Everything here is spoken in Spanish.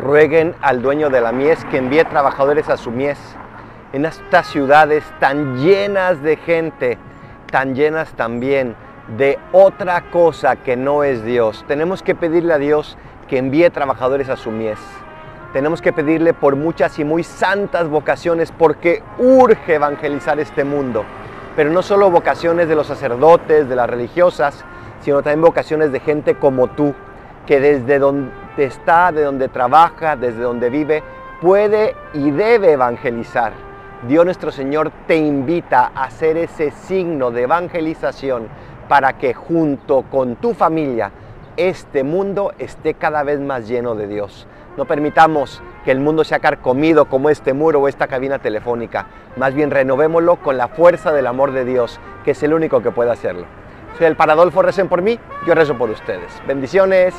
rueguen al dueño de la mies que envíe trabajadores a su mies. En estas ciudades tan llenas de gente, tan llenas también de otra cosa que no es Dios. Tenemos que pedirle a Dios que envíe trabajadores a su mies. Tenemos que pedirle por muchas y muy santas vocaciones porque urge evangelizar este mundo. Pero no solo vocaciones de los sacerdotes, de las religiosas, sino también vocaciones de gente como tú, que desde donde está, de donde trabaja, desde donde vive, puede y debe evangelizar. Dios nuestro Señor te invita a hacer ese signo de evangelización para que junto con tu familia este mundo esté cada vez más lleno de Dios. No permitamos que el mundo sea carcomido como este muro o esta cabina telefónica. Más bien renovémoslo con la fuerza del amor de Dios, que es el único que puede hacerlo. Soy el Paradolfo, recen por mí, yo rezo por ustedes. Bendiciones.